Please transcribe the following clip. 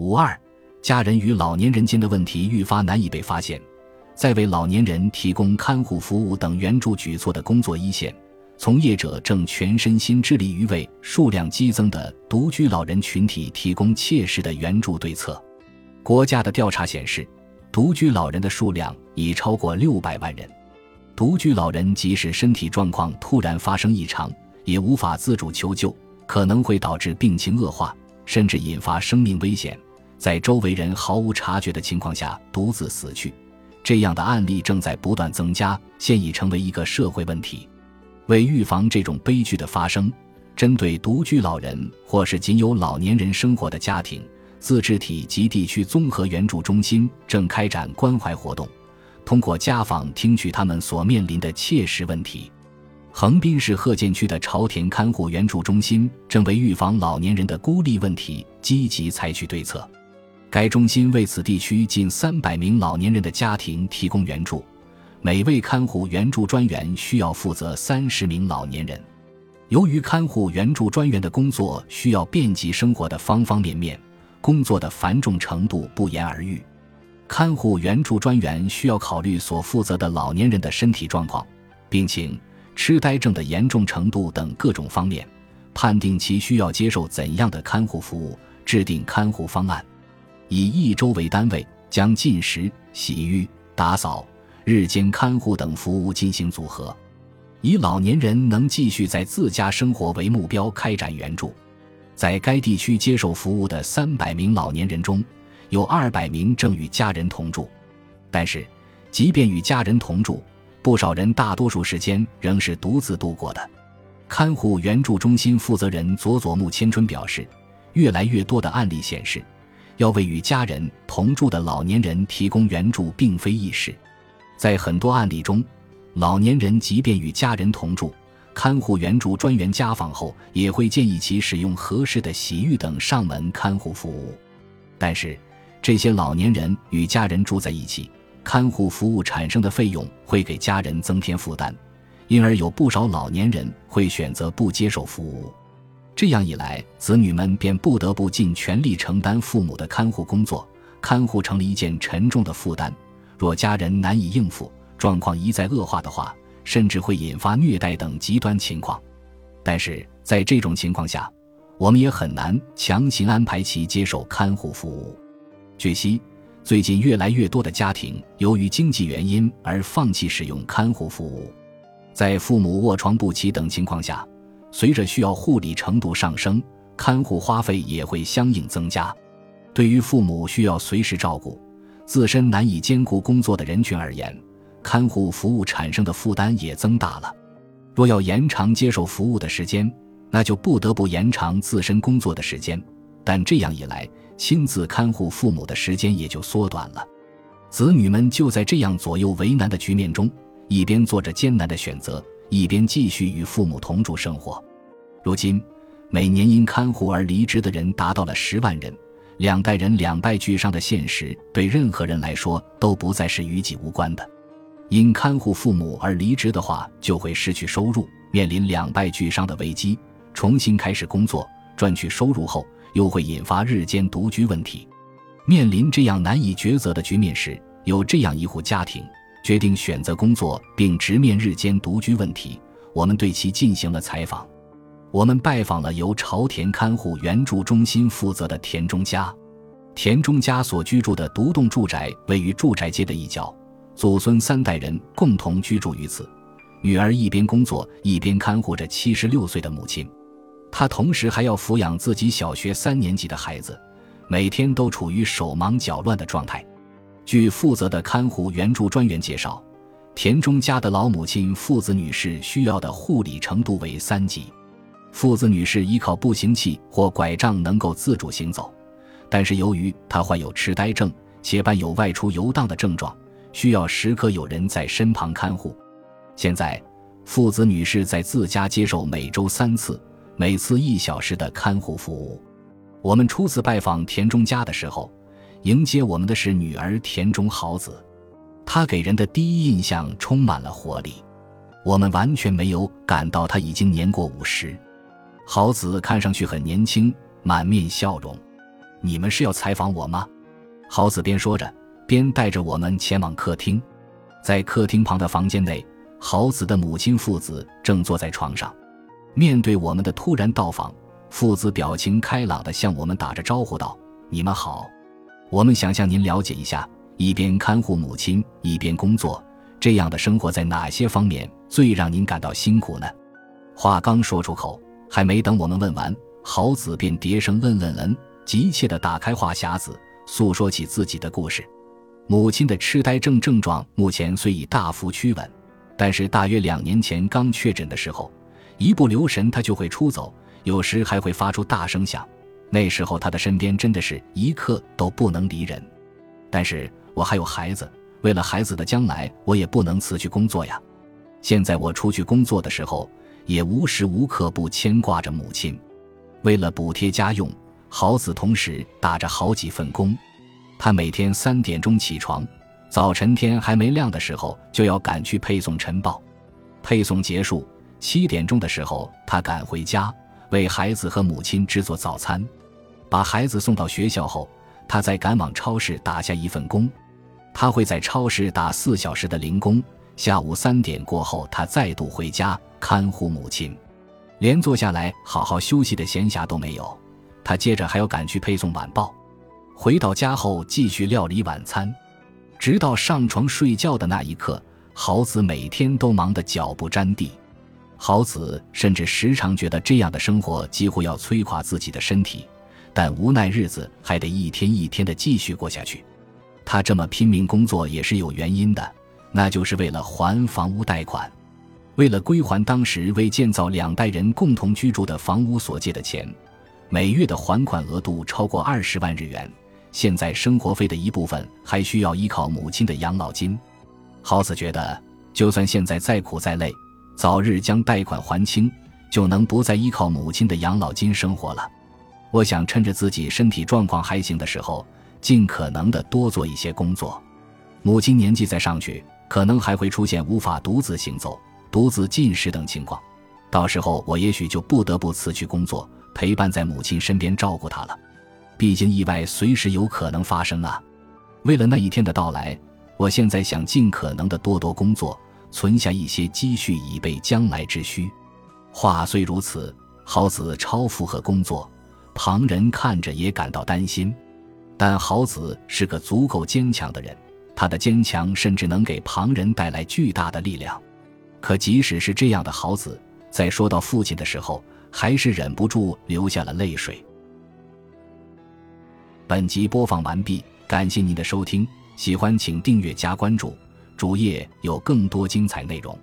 五二，家人与老年人间的问题愈发难以被发现，在为老年人提供看护服务等援助举措的工作一线，从业者正全身心致力于为数量激增的独居老人群体提供切实的援助对策。国家的调查显示，独居老人的数量已超过六百万人。独居老人即使身体状况突然发生异常，也无法自主求救，可能会导致病情恶化，甚至引发生命危险，在周围人毫无察觉的情况下独自死去。这样的案例正在不断增加，现已成为一个社会问题。为预防这种悲剧的发生，针对独居老人或是仅有老年人生活的家庭，自治体及地区综合援助中心正开展关怀活动。通过家访听取他们所面临的切实问题，横滨市鹤见区的朝田看护援助中心正为预防老年人的孤立问题积极采取对策。该中心为此地区近三百名老年人的家庭提供援助，每位看护援助专员需要负责三十名老年人。由于看护援助专员的工作需要遍及生活的方方面面，工作的繁重程度不言而喻。看护援助专员需要考虑所负责的老年人的身体状况、病情、痴呆症的严重程度等各种方面，判定其需要接受怎样的看护服务，制定看护方案。以一周为单位，将进食、洗浴、打扫、日间看护等服务进行组合，以老年人能继续在自家生活为目标开展援助。在该地区接受服务的三百名老年人中，有二百名正与家人同住，但是，即便与家人同住，不少人大多数时间仍是独自度过的。看护援助中心负责人佐佐木千春表示，越来越多的案例显示，要为与家人同住的老年人提供援助并非易事。在很多案例中，老年人即便与家人同住，看护援助专员家访后也会建议其使用合适的洗浴等上门看护服务，但是。这些老年人与家人住在一起，看护服务产生的费用会给家人增添负担，因而有不少老年人会选择不接受服务。这样一来，子女们便不得不尽全力承担父母的看护工作，看护成了一件沉重的负担。若家人难以应付，状况一再恶化的话，甚至会引发虐待等极端情况。但是在这种情况下，我们也很难强行安排其接受看护服务。据悉，最近越来越多的家庭由于经济原因而放弃使用看护服务，在父母卧床不起等情况下，随着需要护理程度上升，看护花费也会相应增加。对于父母需要随时照顾、自身难以兼顾工作的人群而言，看护服务产生的负担也增大了。若要延长接受服务的时间，那就不得不延长自身工作的时间，但这样一来，亲自看护父母的时间也就缩短了，子女们就在这样左右为难的局面中，一边做着艰难的选择，一边继续与父母同住生活。如今，每年因看护而离职的人达到了十万人，两代人两败俱伤的现实对任何人来说都不再是与己无关的。因看护父母而离职的话，就会失去收入，面临两败俱伤的危机，重新开始工作赚取收入后。又会引发日间独居问题。面临这样难以抉择的局面时，有这样一户家庭决定选择工作并直面日间独居问题。我们对其进行了采访。我们拜访了由朝田看护援助中心负责的田中家。田中家所居住的独栋住宅位于住宅街的一角，祖孙三代人共同居住于此。女儿一边工作一边看护着七十六岁的母亲。她同时还要抚养自己小学三年级的孩子，每天都处于手忙脚乱的状态。据负责的看护援助专员介绍，田中家的老母亲父子女士需要的护理程度为三级。父子女士依靠步行器或拐杖能够自主行走，但是由于她患有痴呆症，且伴有外出游荡的症状，需要时刻有人在身旁看护。现在，父子女士在自家接受每周三次。每次一小时的看护服务。我们初次拜访田中家的时候，迎接我们的是女儿田中好子。她给人的第一印象充满了活力，我们完全没有感到她已经年过五十。好子看上去很年轻，满面笑容。你们是要采访我吗？”豪子边说着，边带着我们前往客厅。在客厅旁的房间内，豪子的母亲父子正坐在床上。面对我们的突然到访，父子表情开朗地向我们打着招呼道：“你们好，我们想向您了解一下，一边看护母亲，一边工作，这样的生活在哪些方面最让您感到辛苦呢？”话刚说出口，还没等我们问完，豪子便叠声嗯嗯嗯，急切地打开话匣子，诉说起自己的故事。母亲的痴呆症症状目前虽已大幅趋稳，但是大约两年前刚确诊的时候。一不留神，他就会出走，有时还会发出大声响。那时候，他的身边真的是一刻都不能离人。但是我还有孩子，为了孩子的将来，我也不能辞去工作呀。现在我出去工作的时候，也无时无刻不牵挂着母亲。为了补贴家用，豪子同时打着好几份工。他每天三点钟起床，早晨天还没亮的时候就要赶去配送晨报，配送结束。七点钟的时候，他赶回家为孩子和母亲制作早餐，把孩子送到学校后，他再赶往超市打下一份工。他会在超市打四小时的零工，下午三点过后，他再度回家看护母亲，连坐下来好好休息的闲暇都没有。他接着还要赶去配送晚报，回到家后继续料理晚餐，直到上床睡觉的那一刻，豪子每天都忙得脚不沾地。豪子甚至时常觉得这样的生活几乎要摧垮自己的身体，但无奈日子还得一天一天的继续过下去。他这么拼命工作也是有原因的，那就是为了还房屋贷款，为了归还当时为建造两代人共同居住的房屋所借的钱，每月的还款额度超过二十万日元。现在生活费的一部分还需要依靠母亲的养老金。豪子觉得，就算现在再苦再累。早日将贷款还清，就能不再依靠母亲的养老金生活了。我想趁着自己身体状况还行的时候，尽可能的多做一些工作。母亲年纪再上去，可能还会出现无法独自行走、独自进食等情况，到时候我也许就不得不辞去工作，陪伴在母亲身边照顾她了。毕竟意外随时有可能发生啊！为了那一天的到来，我现在想尽可能的多多工作。存下一些积蓄以备将来之需。话虽如此，好子超负荷工作，旁人看着也感到担心。但豪子是个足够坚强的人，他的坚强甚至能给旁人带来巨大的力量。可即使是这样的豪子，在说到父亲的时候，还是忍不住流下了泪水。本集播放完毕，感谢您的收听，喜欢请订阅加关注。主页有更多精彩内容。